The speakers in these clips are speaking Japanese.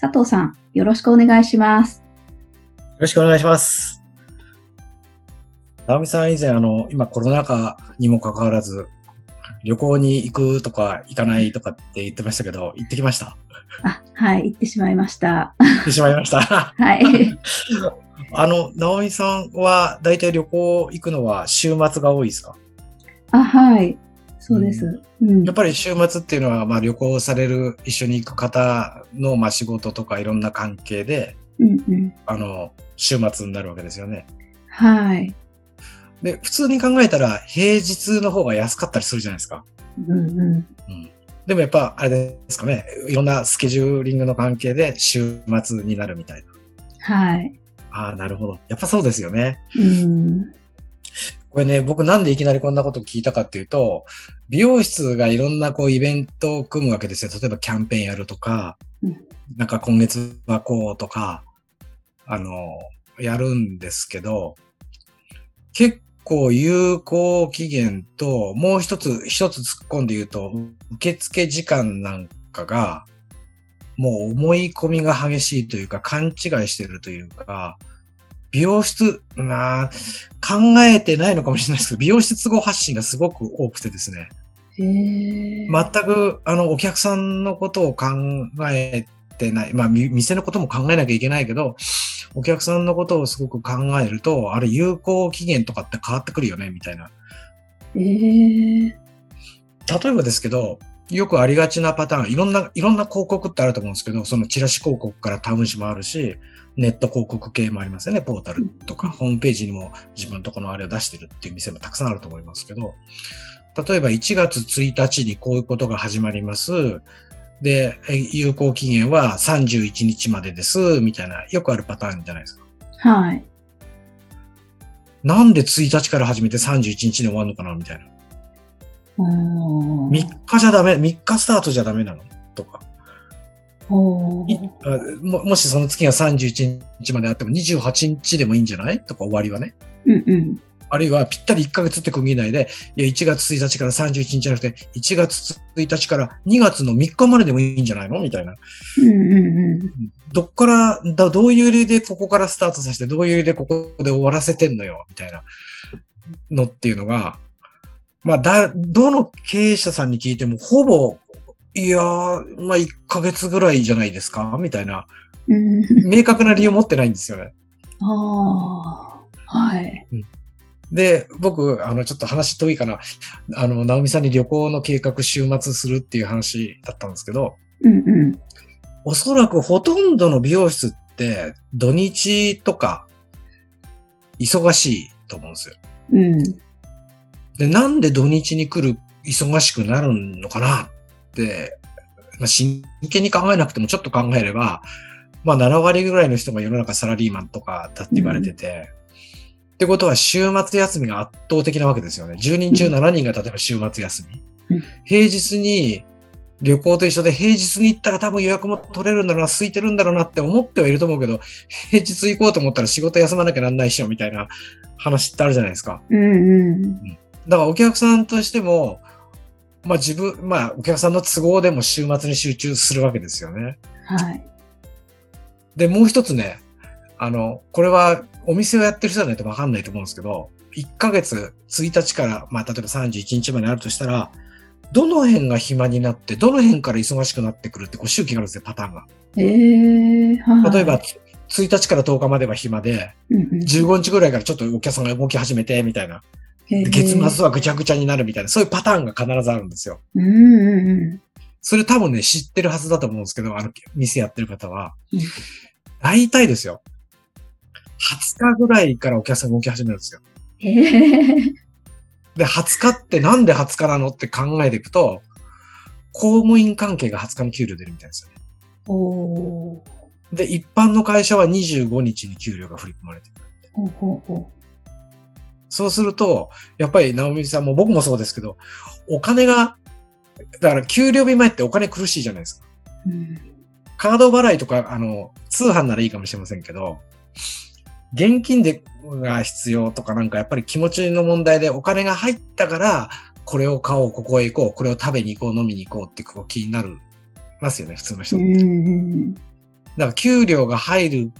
佐藤さん、よろしくお願いします。よろしくお願いします。直美さん以前、あの、今コロナ禍にもかかわらず、旅行に行くとか行かないとかって言ってましたけど、行ってきました？あ、はい、行ってしまいました。行ってしまいました？はい。あの、直美さんは大体旅行行くのは週末が多いですか？あ、はい。そうです。うんやっ。ぱり週末っていうのは、まあ旅行される、一緒に行く方の、まあ仕事とかいろんな関係で、うんうん。あの、週末になるわけですよね。はい。で、普通に考えたら平日の方が安かったりするじゃないですか。うんうん。うんでもやっぱ、あれですかね、いろんなスケジューリングの関係で週末になるみたいな。はい。ああ、なるほど。やっぱそうですよね。うん。これね、僕なんでいきなりこんなこと聞いたかっていうと、美容室がいろんなこうイベントを組むわけですよ。例えばキャンペーンやるとか、うんなんか今月はこうとか、あの、やるんですけど、結構有効期限と、もう一つ、一つ突っ込んで言うと、受付時間なんかが、もう思い込みが激しいというか、勘違いしてるというか、美容室、まあ、考えてないのかもしれないですけど、美容室都合発信がすごく多くてですね。全く、あの、お客さんのことを考えてない。まあ、み店のことも考えなきゃいけないけど、お客さんのことをすごく考えると、あれ、有効期限とかって変わってくるよね、みたいな。へえ。例えばですけど、よくありがちなパターン、いろんな、いろんな広告ってあると思うんですけど、そのチラシ広告からタウン誌もあるし、ネット広告系もありますよね、ポータルとか、ホームページにも自分のところのあれを出してるっていう店もたくさんあると思いますけど、例えば1月1日にこういうことが始まります。で、え有効期限は31日までです、みたいな、よくあるパターンじゃないですか。はい。なんで1日から始めて31日に終わるのかな、みたいな。おー3日じゃダメ、3日スタートじゃダメなの？とか。ももしその月が31日まであっても28日でもいいんじゃない？とか終わりはね。うんうん。あるいはぴったり1ヶ月って区切りないで、いや1月1日から31日じゃなくて、1月1日から2月の3日まででもいいんじゃないの？みたいな。うんうんうん。どっから、だどういう理由でここからスタートさせて、どういう理由でここで終わらせてんのよ？みたいなのっていうのが、まあ、だ、どの経営者さんに聞いても、ほぼ、いやー、まあ、1ヶ月ぐらいじゃないですかみたいな。うん。明確な理由を持ってないんですよね。ああ。はい。で、僕、あの、ちょっと話遠いかな。あの、直美さんに旅行の計画週末するっていう話だったんですけど、うんうん。おそらくほとんどの美容室って土日とか忙しいと思うんですよ。うん。で、なんで土日に来る忙しくなるのかな？って、まあ、真剣に考えなくてもちょっと考えれば、まあ7割ぐらいの人が世の中サラリーマンとかだって言われてて、ってことは週末休みが圧倒的なわけですよね。10人中7人が例えば週末休み。うん平日に旅行と一緒で平日に行ったら多分予約も取れるんだろうな、空いてるんだろうなって思ってはいると思うけど、平日行こうと思ったら仕事休まなきゃなんないっしょみたいな話ってあるじゃないですか。うんうん。だからお客さんとしても、まあ自分、まあお客さんの都合でも週末に集中するわけですよね。はい。で、もう一つね、あの、これはお店をやってる人じゃないとわかんないと思うんですけど、1ヶ月1日から、まあ例えば31日まであるとしたら、どの辺が暇になって、どの辺から忙しくなってくるってこう周期があるんですよ、パターンが。ええはい。例えば、1日から10日までは暇で、うんうん、15日ぐらいからちょっとお客さんが動き始めて、みたいな。月末はぐちゃぐちゃになるみたいな、そういうパターンが必ずあるんですよ。うんうんうん。それ多分ね、知ってるはずだと思うんですけど、あの、店やってる方はうん。大体ですよ。20日ぐらいからお客さんが動き始めるんですよ。で、20日ってなんで20日なのって考えていくと、公務員関係が20日に給料出るみたいですよね。おーで、一般の会社は25日に給料が振り込まれてる。ほうほうほそうすると、やっぱり直美さんも僕もそうですけど、お金が、だから給料日前ってお金苦しいじゃないですか。う。うん。カード払いとか、あの、通販ならいいかもしれませんけど、現金でが必要とかなんかやっぱり気持ちの問題でお金が入ったから、これを買おう、ここへ行こう、これを食べに行こう、飲みに行こうってこう気になるますよね、普通の人って。うんうん。だから給料が入る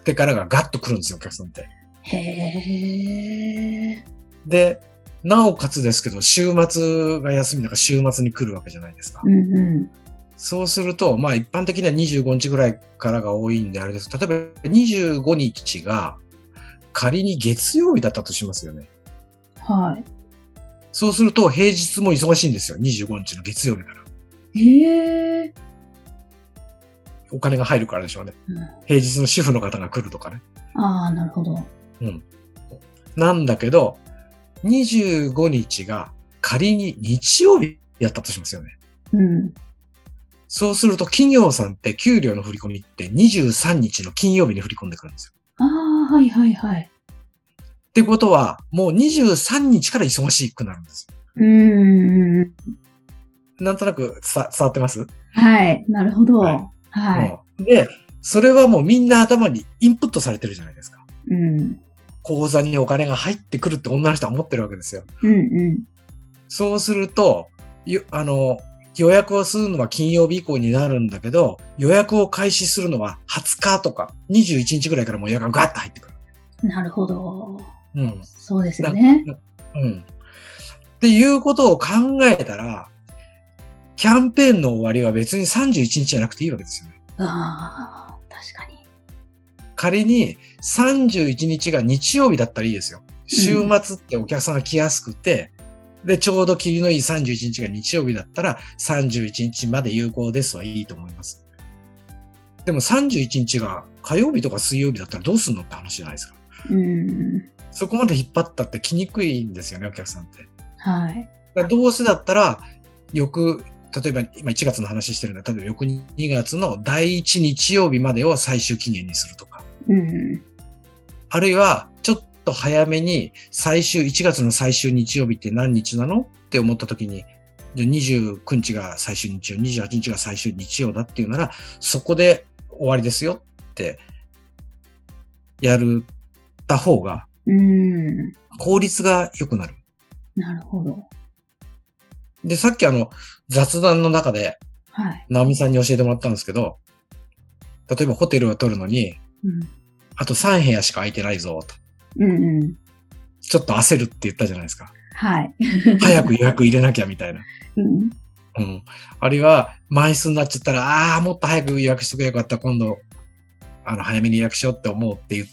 ってからがガッと来るんですよ、お客さんって。へえ。で、なおかつですけど、週末が休みだから週末に来るわけじゃないですか。うんうん。そうすると、まあ一般的には25日ぐらいからが多いんであれです。例えば25日が仮に月曜日だったとしますよね。はい。そうすると平日も忙しいんですよ。25日の月曜日から。へえ。お金が入るからでしょうね。うん平日の主婦の方が来るとかね。ああ、なるほど。うん。なんだけど、25日が仮に日曜日やったとしますよね。うん。そうすると企業さんって給料の振り込みって23日の金曜日に振り込んでくるんですよ。ああ、はいはいはい。ってことは、もう23日から忙しくなるんですよ。うーん。なんとなくさ伝わってます、はい。なるほど。ははい。うんで、それはもうみんな頭にインプットされてるじゃないですか。うん。口座にお金が入ってくるって女の人は思ってるわけですよ。うんうん。そうすると、よあの、予約をするのは金曜日以降になるんだけど、予約を開始するのは20日とか21日ぐらいからもう予約がガッと入ってくる。なるほど。うん。そうですよね。うん。っていうことを考えたら、キャンペーンの終わりは別に31日じゃなくていいわけですよね。ああ、確かに。仮に31日が日曜日だったらいいですよ。週末ってお客さんが来やすくて、で、ちょうど霧のいい31日が日曜日だったら31日まで有効ですはいいと思います。でも31日が火曜日とか水曜日だったらどうすんのって話じゃないですか。うん。そこまで引っ張ったって来にくいんですよね、お客さんって。はい。だどうせだったら、翌、例えば今1月の話してるんだ。例えば翌2月の第1日曜日までを最終期限にするとか。うん。あるいは、ちょっと早めに最終、1月の最終日曜日って何日なのって思った時に、じゃあ29日が最終日曜、28日が最終日曜だっていうなら、そこで終わりですよって、やるた方がうん。効率が良くなる。なるほど。で、さっきあの、雑談の中で、はい。直美さんに教えてもらったんですけど、例えばホテルを取るのに、うん。あと3部屋しか空いてないぞ、と。うんうん。ちょっと焦るって言ったじゃないですか。はい。早く予約入れなきゃみたいな。うん。うん。あるいは、枚数になっちゃったら、ああー、もっと早く予約してくれよかった。今度、あの、早めに予約しようって思うって言っ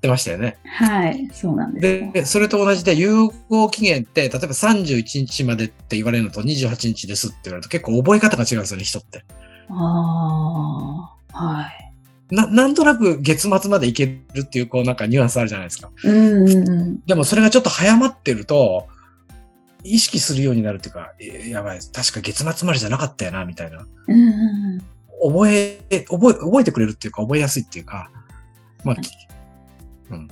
てましたよね。はい。そうなんですよ。で、それと同じで、有効期限って、例えば31日までって言われるのと28日ですって言われると結構覚え方が違うんですよね、人って。ああ。はい。な、なんとなく月末までいけるっていう、こうなんかニュアンスあるじゃないですか。うんうんうん。でもそれがちょっと早まってると、意識するようになるっていうか、えやばい、確か月末までじゃなかったよな、みたいな。うんうん覚え、覚え、覚えてくれるっていうか、覚えやすいっていうか、まあ、きうん。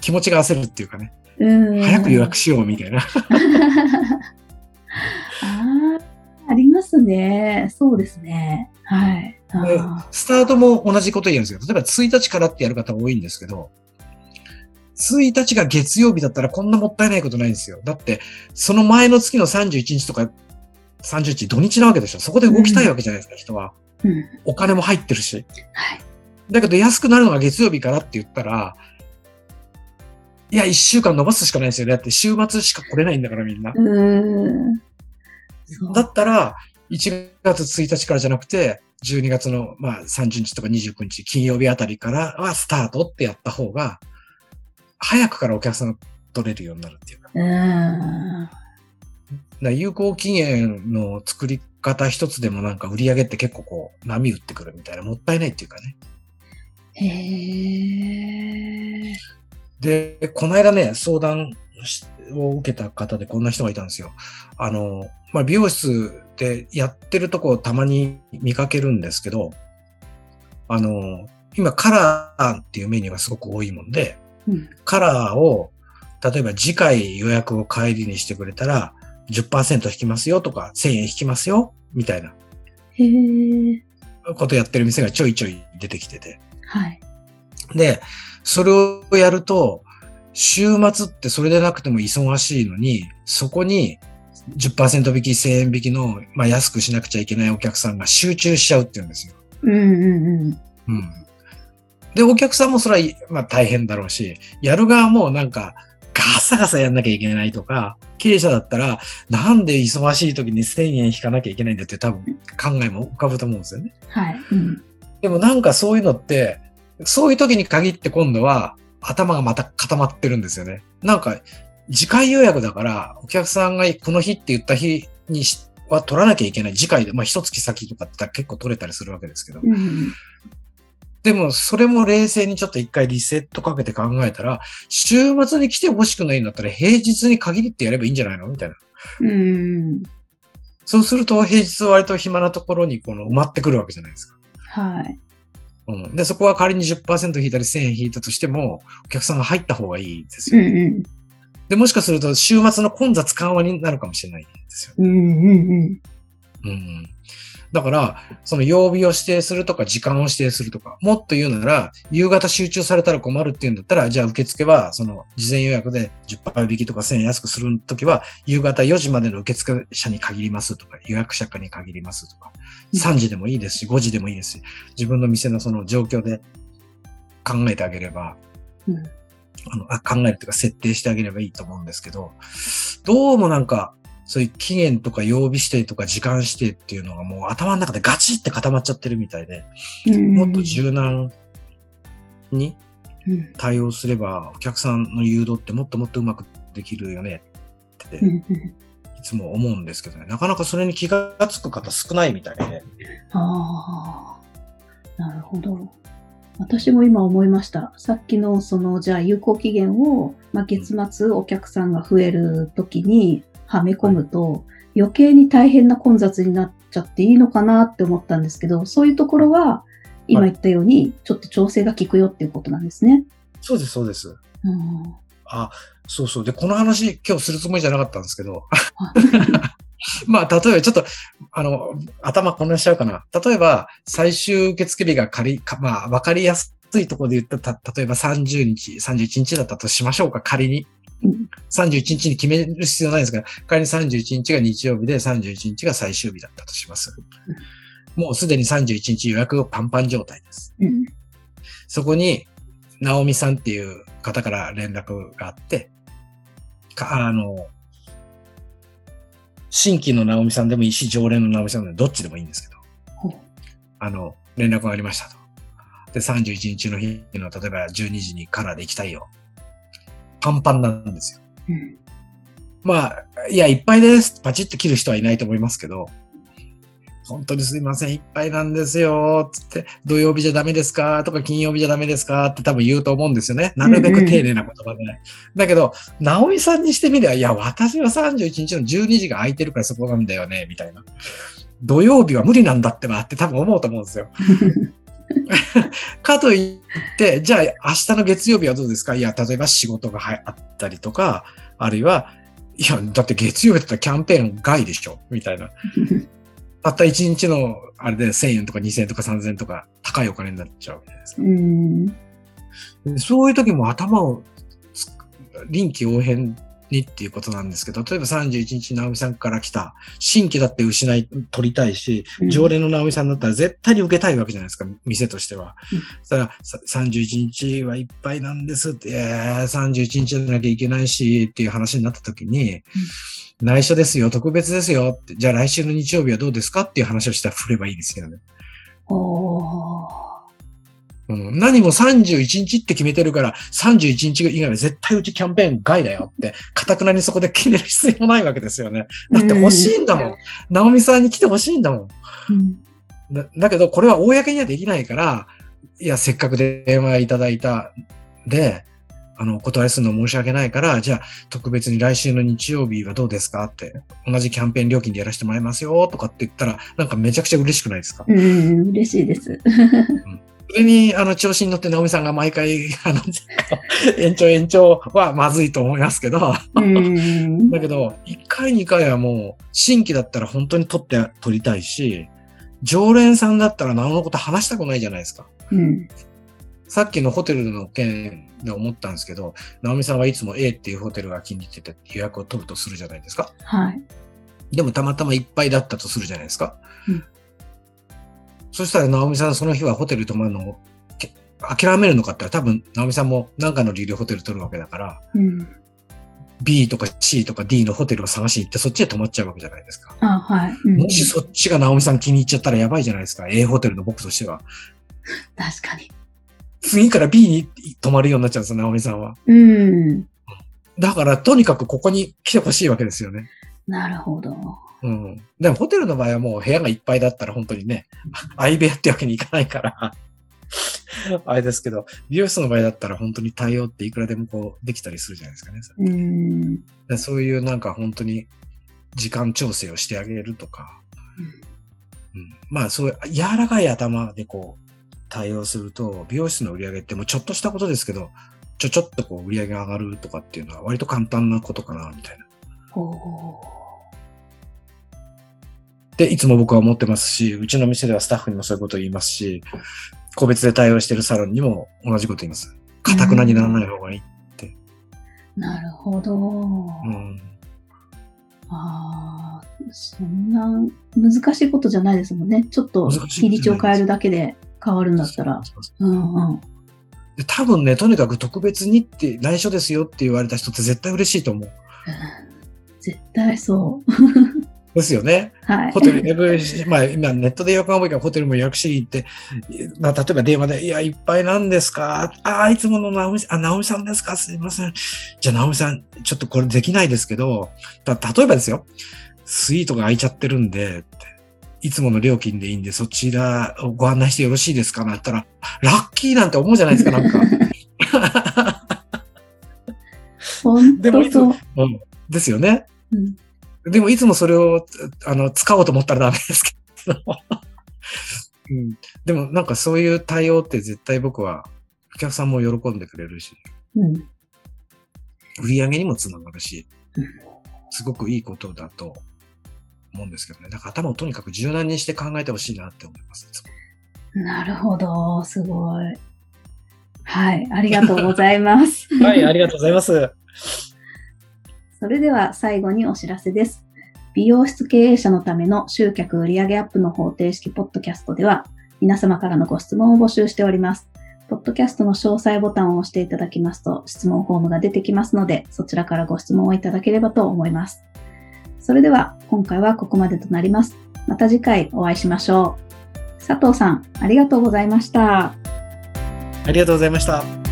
気持ちが焦るっていうかね、うん。早く予約しようみたいな。ああ、ありますね。そうですね。はい。あでースタートも同じこと言うんですよ。例えば1日からってやる方多いんですけど、1日が月曜日だったらこんなもったいないことないんですよ。だって、その前の月の31日とか、30日土日なわけでしょ。そこで動きたいわけじゃないですか、人は。うん。お金も入ってるし。はい。だけど安くなるのが月曜日からって言ったら、いや、1週間伸ばすしかないですよね。だって週末しか来れないんだからみんな。だったら、1月1日からじゃなくて、12月の、まあ、30日とか29日、金曜日あたりからはスタートってやった方が、早くからお客さんが取れるようになるっていうか。うーん。有効期限の作り方一つでもなんか売り上げって結構こう、波打ってくるみたいな、もったいないっていうかね。へえ。で、この間ね、相談しを受けた方でこんな人がいたんですよ。あの、まあ、美容室でやってるとこをたまに見かけるんですけど、あの、今カラーっていうメニューがすごく多いもんで、うん。カラーを、例えば次回予約を帰りにしてくれたら、10%引きますよとか、1000円引きますよ、みたいなへえ。ことやってる店がちょいちょい出てきてて。はい。で、それをやると、週末ってそれでなくても忙しいのに、そこに10%引き、1000円引きの、まあ、安くしなくちゃいけないお客さんが集中しちゃうっていうんですよ。うんうんうん。うん。で、お客さんもそれは、まあ大変だろうし、やる側もなんか、ガサガサやんなきゃいけないとか、経営者だったら、なんで忙しい時に1000円引かなきゃいけないんだって多分考えも浮かぶと思うんですよね。はい。うん。でもなんかそういうのって、そういう時に限って今度は頭がまた固まってるんですよね。なんか、次回予約だから、お客さんがこの日って言った日にしは取らなきゃいけない。次回で、まあ一月先とかって結構取れたりするわけですけど。うん。でも、それも冷静にちょっと一回リセットかけて考えたら、週末に来てほしくないんだったら平日に限りってやればいいんじゃないの？みたいな。うん。そうすると平日割と暇なところにこの埋まってくるわけじゃないですか。はい。うん。で、そこは仮に10%引いたり1000円引いたとしても、お客さんが入った方がいいですよ。うんうん。で、もしかすると週末の混雑緩和になるかもしれないんですよ。うんうんうん。うん。だから、その曜日を指定するとか、時間を指定するとか、もっと言うなら、夕方集中されたら困るっていうんだったら、じゃあ受付は、その、事前予約で10%引きとか1000円安くするときは、夕方4時までの受付者に限りますとか、予約者に限りますとか、うん3時でもいいですし、5時でもいいですし、自分の店のその状況で考えてあげれば、うんあのあ考えるというか設定してあげればいいと思うんですけど、どうもなんか、そういう期限とか曜日指定とか時間指定っていうのがもう頭の中でガチって固まっちゃってるみたいで、うん。もっと柔軟にうん対応すれば、お客さんの誘導ってもっともっとうまくできるよねって、い。つも思うんですけどね、なかなかそれに気がつく方少ないみたいで、ああ、なるほど。私も今思いました。さっきのその、じゃあ有効期限を、まあ、月末お客さんが増える時にはめ込むと、余計に大変な混雑になっちゃっていいのかなって思ったんですけど、そういうところは、今言ったように、ちょっと調整が効くよっていうことなんですね。そうです、そうです。うんあ、そうそう。で、この話今日するつもりじゃなかったんですけど、あ まあ、例えばちょっと、あの、頭混乱しちゃうかな。例えば、最終受付日が仮、かまあ、わかりやすいところで言ったら、た例えば30日、31日だったとしましょうか、仮にうん。31日に決める必要ないですから、仮に31日が日曜日で31日が最終日だったとします。もうすでに31日予約パンパン状態です。うんそこに、ナオミさんっていう方から連絡があって、か、あの、新規のナオミさんでもいいし、常連のナオミさんでもどっちでもいいんですけどあの、連絡がありましたと。で、31日の日の、例えば12時にカラーで行きたいよ。パンパンなんですよ。うんまあ、いや、いっぱいです。パチッと切る人はいないと思いますけど、本当にすいません、いっぱいなんですよ、つって、土曜日じゃダメですか？とか金曜日じゃダメですか？って多分言うと思うんですよね。なるべく丁寧な言葉でね。だけど、直美さんにしてみれば、いや、私は31日の12時が空いてるからそこなんだよね、みたいな。土曜日は無理なんだってばって多分思うと思うんですよ。かといって、じゃあ明日の月曜日はどうですか？いや、例えば仕事がはあったりとか、あるいは、いや、だって月曜日だったらキャンペーン外でしょ？みたいな。たった1日のあれで1000円とか2000円とか3000円とか高いお金になっちゃうわけじゃないですか。うんでそういう時も頭をつ臨機応変にっていうことなんですけど、例えば31日直美さんから来た、新規だって失い、取りたいし、うん常連の直美さんだったら絶対に受けたいわけじゃないですか、店としては。うんそしたら、さ31日はいっぱいなんですって、えー、31日じゃなきゃいけないし、っていう話になった時に、内緒ですよ、特別ですよって、じゃあ来週の日曜日はどうですかっていう話をしたら振ればいいですよね。おーうん、何も31日って決めてるから、31日以外は絶対うちキャンペーン外だよって、かたくなにそこで決める必要ないわけですよね。だって欲しいんだもん。直美さんに来て欲しいんだもん。うんだだけど、これは公にはできないから、いや、せっかく電話いただいたで、あの、お断りするの申し訳ないから、じゃあ、特別に来週の日曜日はどうですかって、同じキャンペーン料金でやらせてもらいますよ、とかって言ったら、なんかめちゃくちゃ嬉しくないですか？うん、嬉しいです。それに、あの、調子に乗って直美さんが毎回、あの、延長延長はまずいと思いますけど、うん。だけど、1回2回はもう、新規だったら本当に取って、取りたいし、常連さんだったらなおのこと話したくないじゃないですか。うん。さっきのホテルの件で思ったんですけど、直美さんはいつも A っていうホテルが気に入ってて予約を取るとするじゃないですか。はい。でもたまたまいっぱいだったとするじゃないですか。うんそしたら直美さんその日はホテル泊まるのをけ諦めるのかって言ったら多分直美さんも何かの理由でホテル取るわけだから、うん。B とか C とか D のホテルを探しに行ってそっちで泊まっちゃうわけじゃないですか。あ、はい。うんもしそっちが直美さん気に入っちゃったらやばいじゃないですか。A ホテルの僕としては。確かに。次から B に泊まるようになっちゃうんですよ、直美さんは。うん。だからとにかくここに来てほしいわけですよね。なるほど。うん。でもホテルの場合はもう部屋がいっぱいだったら本当にね、相部屋ってわけにいかないから、あれですけど、美容室の場合だったら本当に対応っていくらでもこうできたりするじゃないですかね。うん。でそういうなんか本当に時間調整をしてあげるとか、うん、まあそういう柔らかい頭でこう対応すると、美容室の売り上げってもうちょっとしたことですけど、ちょちょっとこう売り上げが上がるとかっていうのは割と簡単なことかな、みたいな。ほで、いつも僕は思ってますし、うちの店ではスタッフにもそういうことを言いますし、個別で対応してるサロンにも同じこと言います。硬くなにならない方がいい。う。なるほど。うん。ああ、そんな難しいことじゃないですもんね。ちょっと日にちを変えるだけで変わるんだったら。そうんうん。で多分ね、とにかく特別にって内緒ですよって言われた人って絶対嬉しいと思う。絶対そう。ですよね。はい。ホテル予約し、まあ今ネットで予約が多いからホテルも予約しに行って、まあ例えば電話で、いや、いっぱいなんですか？ああ、いつもの直美さん、あ、直美さんですか？すいません。じゃあ直美さん、ちょっとこれできないですけど、た例えばですよ、スイートが空いちゃってるんで、いつもの料金でいいんで、そちらをご案内してよろしいですか？なったら、ラッキーなんて思うじゃないですか、なんか。本でもいつ当そう。うん、ですよね。うんでもいつもそれを、あの、使おうと思ったらダメですけど。うん、でもなんかそういう対応って絶対僕はお客さんも喜んでくれるし、うん。売り上げにもつながるしうん、すごくいいことだと思うんですけどね。だから頭をとにかく柔軟にして考えてほしいなって思います。なるほど。すごい。はい。ありがとうございます。はい、ありがとうございます。それでは最後にお知らせです。美容室経営者のための集客売上アップの方程式ポッドキャストでは皆様からのご質問を募集しております。ポッドキャストの詳細ボタンを押していただきますと質問フォームが出てきますのでそちらからご質問をいただければと思います。それでは今回はここまでとなります。また次回お会いしましょう。佐藤さん、ありがとうございました。ありがとうございました。